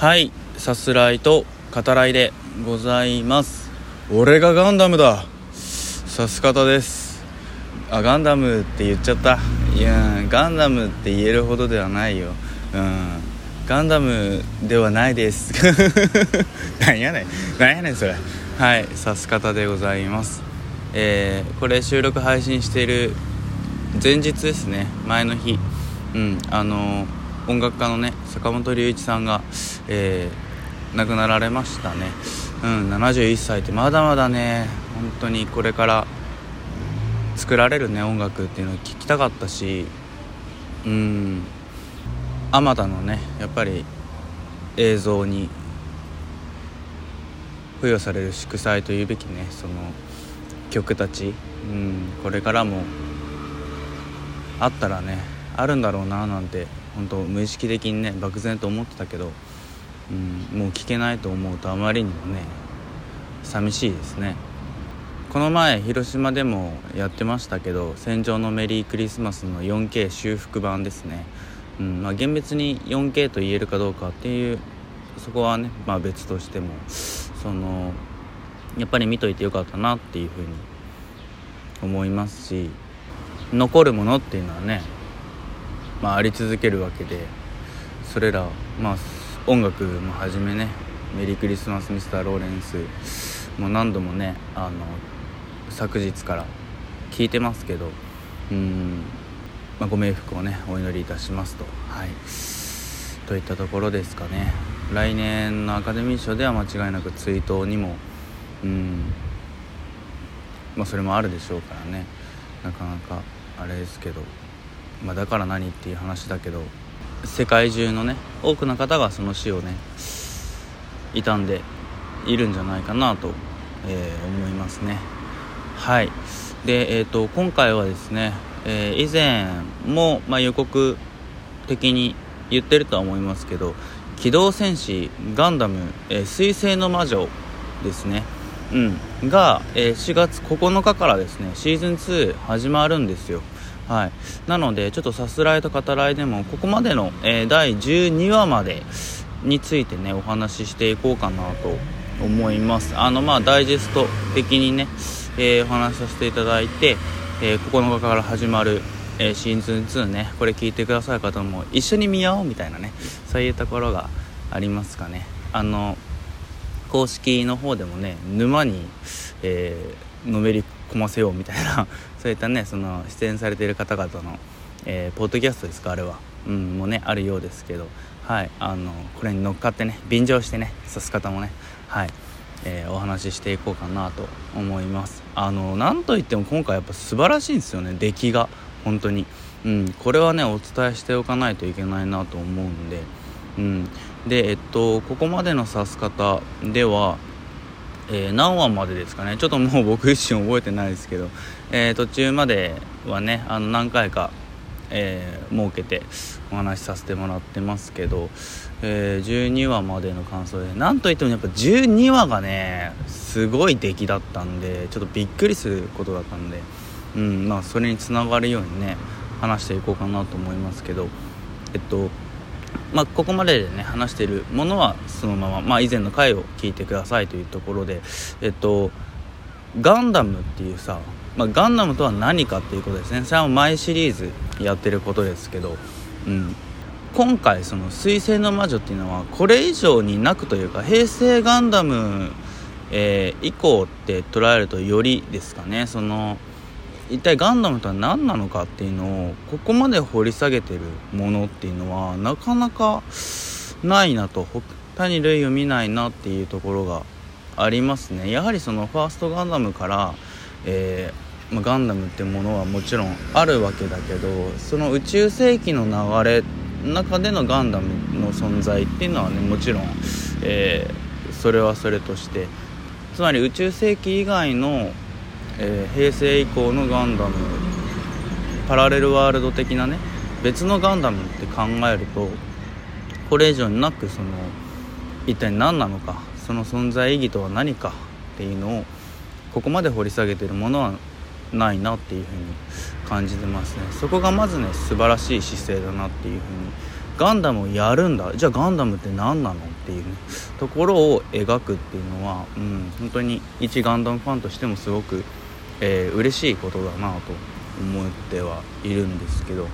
はいさすらいと語らいでございます。俺がガンダムだ。さす方です。あガンダムって言っちゃった。いやガンダムって言えるほどではないよ。うん。ガンダムではないです。なんやねん。なんやねんそれ。はいさす方でございます。えー、これ収録配信している前日ですね。前の日。うんあの音楽家のね坂本龍一さんが、えー、亡くなられましたね。うん71歳ってまだまだね本当にこれから作られるね音楽っていうのを聴きたかったしうんあまたのねやっぱり映像に付与される祝祭というべきねその曲たち、うん、これからもあったらねあるんだろうななんて本当無意識的にね漠然と思ってたけど、うん、もう聞けないと思うとあまりにもね寂しいですね。この前広島でもやってましたけど「戦場のメリークリスマス」の 4K 修復版ですね。うんまあ、厳密に 4K と言えるかどうかっていうそこはね、まあ、別としてもそのやっぱり見といてよかったなっていうふうに思いますし残るものっていうのはね、まあ、あり続けるわけでそれらまあ音楽もはじめね「メリークリスマスミスターローレンス」もう何度もねあの昨日から聞いてますけどうんまあ、ご冥福をねお祈りいたしますと。はい。といったところですかね。来年のアカデミー賞では間違いなく追悼にもうんまあそれもあるでしょうからね。なかなかあれですけど、まあ、だから何っていう話だけど世界中のね多くの方がその死をね傷んでいるんじゃないかなと、えー、思いますね。はい。でえ、ー、と今回はですねえー、以前も、まあ、予告的に言ってるとは思いますけど「機動戦士ガンダム、えー、彗星の魔女」ですね、うん、が、えー、4月9日からですねシーズン2始まるんですよ。はい、なのでちょっとさすらいと語らいでもここまでの、えー、第12話までについてねお話ししていこうかなと思います。あのまあダイジェスト的にね、えー、お話しさせていただいてえー、9日から始まる、え、シーズン2ねこれ聞いてくださる方も一緒に見ようみたいなねそういうところがありますかね。あの公式の方でもね沼に、え、のめり込ませようみたいな。そういったねその出演されている方々の、えー、ポッドキャストですかあれは、うん、もうねあるようですけど。はいあのこれに乗っかってね便乗してねさす方もねはいえー、お話ししていこうかなと思います。あのなんといっても今回やっぱ素晴らしいんですよね出来が。本当に。うんこれはねお伝えしておかないといけないなと思うんで。うんでえっとここまでの指す方ではえー、何話までですかね。ちょっともう僕自身覚えてないですけど、えー、途中まではねあの何回かえー、設けてお話しさせてもらってますけど、え、12話までの感想でなんといってもやっぱ12話がねすごい出来だったんでちょっとびっくりすることだったんで、うんまあ、それにつながるようにね話していこうかなと思いますけど。えっとまあ、ここまででね話しているものはそのまま、まあ、以前の回を聞いてくださいというところでえっとガンダムっていうさまあ、ガンダムとは何かっていうことですね。それは毎シリーズやってることですけど、うん、今回その「水星の魔女」っていうのはこれ以上になくというか平成ガンダム、えー、以降って捉えるとよりですかね。その一体ガンダムとは何なのかっていうのをここまで掘り下げてるものっていうのはなかなかないなと。他に類を見ないなっていうところがありますね。やはりそのファーストガンダムからえー、ま、ガンダムってものはもちろんあるわけだけどその宇宙世紀の流れの中でのガンダムの存在っていうのはねもちろん、えー、それはそれとして。つまり宇宙世紀以外の、えー、平成以降のガンダムパラレルワールド的なね別のガンダムって考えるとこれ以上になくその一体何なのかその存在意義とは何かっていうのをここまで掘り下げてるものはないなっていうふうに感じてますね。そこがまずね素晴らしい姿勢だなっていうふうにガンダムをやるんだ。じゃあガンダムって何なのっていう、ね、ところを描くっていうのは、うん、本当に一ガンダムファンとしてもすごく、えー、嬉しいことだなと思ってはいるんですけど。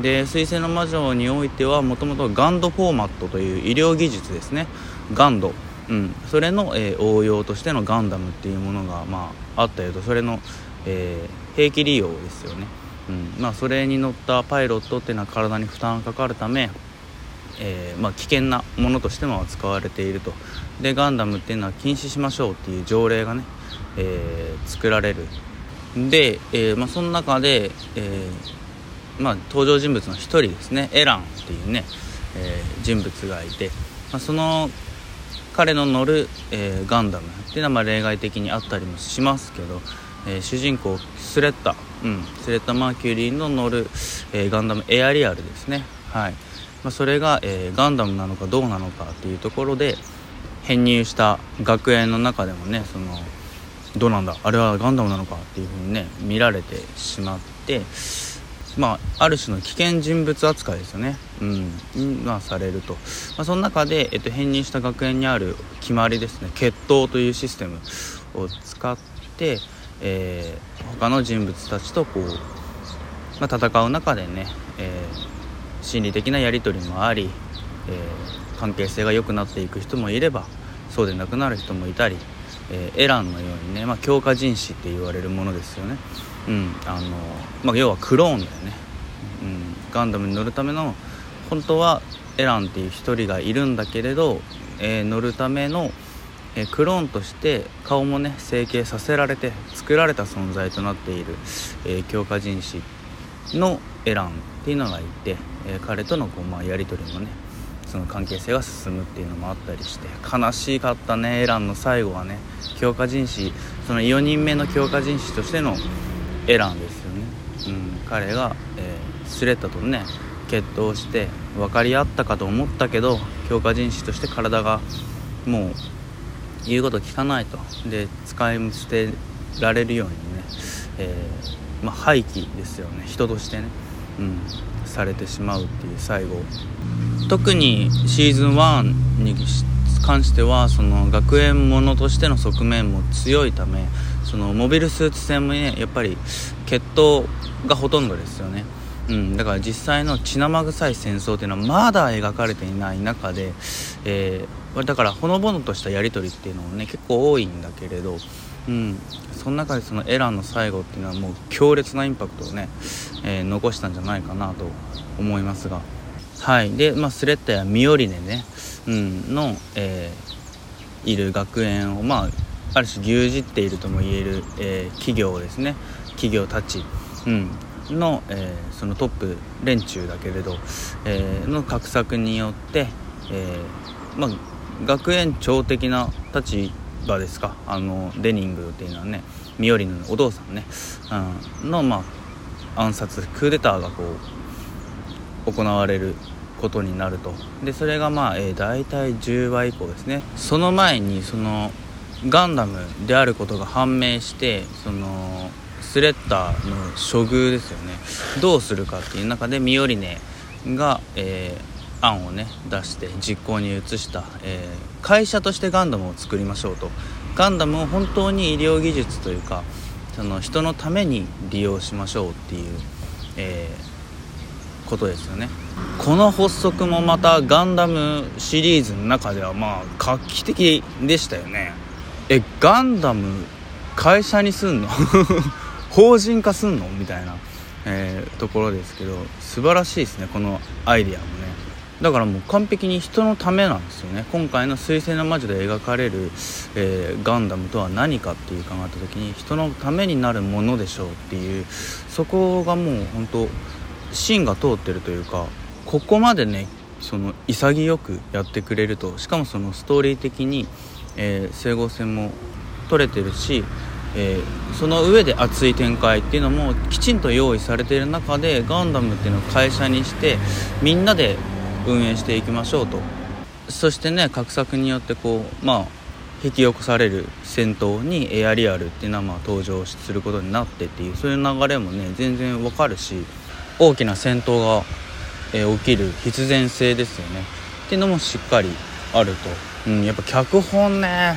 で「水星の魔女」においてはもともとガンドフォーマットという医療技術ですね。ガンド、うん、それの、えー、応用としてのガンダムっていうものが、まあ、あったよと。それの、えー、兵器利用ですよね、うん。まあ、それに乗ったパイロットっていうのは体に負担がかかるため、えー、まあ、危険なものとしても扱われていると。でガンダムっていうのは禁止しましょうっていう条例がね、え作られる。で、えまあ、その中で、えまあ、登場人物の1人ですね。エランっていうね、え人物がいて、まあ、その彼の乗る、えー、ガンダムっていうのはま例外的にあったりもしますけど、えー、主人公スレッタ、うん、スレッタ・マーキュリーの乗る、えー、ガンダムエアリアルですね、はい。まあ、それが、えガンダムなのかどうなのかっていうところで編入した学園の中でもねそのどうなんだあれはガンダムなのかっていうふうにね見られてしまってまあ、ある種の危険人物扱いですよね、うん、がされると、まあ、その中で、えっと、編入した学園にある決まりですね。決闘というシステムを使って、えー、他の人物たちとこう、まあ、戦う中でね、えー、心理的なやり取りもあり、えー、関係性が良くなっていく人もいればそうでなくなる人もいたり、えエランのようにね、まあ、強化人士って言われるものですよね。うんあのまあ、要はクローンだよね、うん、ガンダムに乗るための本当はエランっていう1人がいるんだけれど、えー、乗るための、え、クローンとして顔もね成形させられて作られた存在となっている、え、強化人士のエランっていうのがいて、え彼とのこう、まあ、やり取りもねその関係性が進むっていうのもあったりして悲しかったねエランの最後はね強化人士その4人目の強化人士としてのエランですよね、うん、彼が、えー、スレッタとね決闘して分かり合ったかと思ったけど強化人士として体がもう言うこと聞かないと。で使い捨てられるようにね、えー、まあ、廃棄ですよね。人としてね、うん、されてしまうっていう最後。特にシーズン1に関してはその学園ものとしての側面も強いためそのモビルスーツ戦もねやっぱり決闘がほとんどですよね、うん、だから実際の血生臭い戦争っていうのはまだ描かれていない中で、えー、だからほのぼのとしたやり取りっていうのもね結構多いんだけれど、うん、その中でそのエラーの最後っていうのはもう強烈なインパクトをね、えー、残したんじゃないかなと思いますが。はい。で、まあ、スレッタやミオリネね、うん、の、えー、いる学園をまあある種牛耳っているとも言える、えー、企業ですね。企業たち、うん、の、えー、そのトップ連中だけれど、えー、の画策によって、えまあ、学園長的な立場ですか？あのデニングっていうのはねミオリのお父さんね、うん、の、まあ、暗殺クーデターがこう行われることになると。でそれがまあ、えー、大体10話以降ですね。その前にそのガンダムであることが判明してそのスレッタの処遇ですよね。どうするかっていう中でミオリネが、えー、案をね出して実行に移した、えー、会社としてガンダムを作りましょうと。ガンダムを本当に医療技術というかその人のために利用しましょうっていう、えー、ことですよね。この発足もまたガンダムシリーズの中ではまあ画期的でしたよね。えガンダム会社にすんの？法人化すんの？みたいな、えー、ところですけど素晴らしいですねこのアイディアも。だからもう完璧に人のためなんですよね。今回の「水星の魔女」で描かれる、えー、ガンダムとは何かっていう考えた時に人のためになるものでしょうっていうそこがもう本当芯が通ってるというかここまでねその潔くやってくれるとしかもそのストーリー的にえー、整合性も取れてるし、えー、その上で熱い展開っていうのもきちんと用意されている中でガンダムっていうのを会社にしてみんなで運営していきましょうと。そしてね画策によってこうまあ引き起こされる戦闘にエアリアルっていうのはまあ登場することになってっていうそういう流れもね全然わかるし大きな戦闘がえー、起きる必然性ですよね。っていうのもしっかりあると、うん、やっぱ脚本ね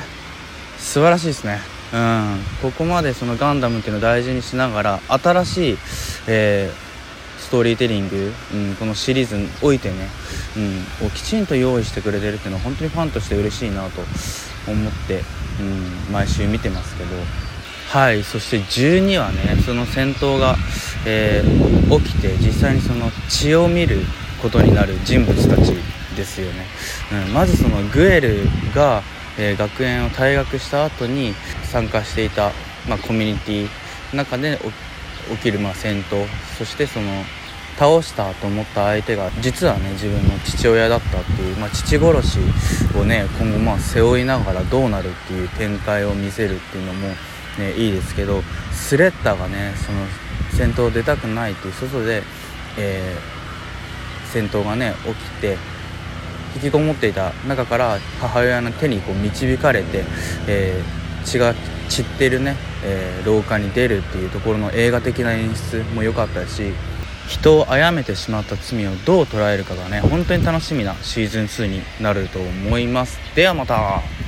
素晴らしいですね。うん、ここまでそのガンダムっていうのを大事にしながら新しい、えー、トーリーテリング、うん、このシリーズにおいてね、うん、をきちんと用意してくれてるっていうのは本当にファンとして嬉しいなと思って、うん、毎週見てますけど。はいそして12はねその戦闘が、えー、起きて実際にその血を見ることになる人物たちですよね、うん、まずそのグエルがえー、学園を退学した後に参加していた、まあ、コミュニティの中で起きるまあ戦闘。そしてその倒したと思った相手が実はね自分の父親だったっていう、まあ、父殺しをね今後まあ背負いながらどうなるっていう展開を見せるっていうのも、ね、いいですけどスレッタがねその戦闘出たくないっていう外で、えー、戦闘がね起きて引きこもっていた中から母親の手にこう導かれて、えー、血が散ってるね、えー、廊下に出るっていうところの映画的な演出も良かったし人を殺めてしまった罪をどう捉えるかがね本当に楽しみなシーズン2になると思います。ではまた。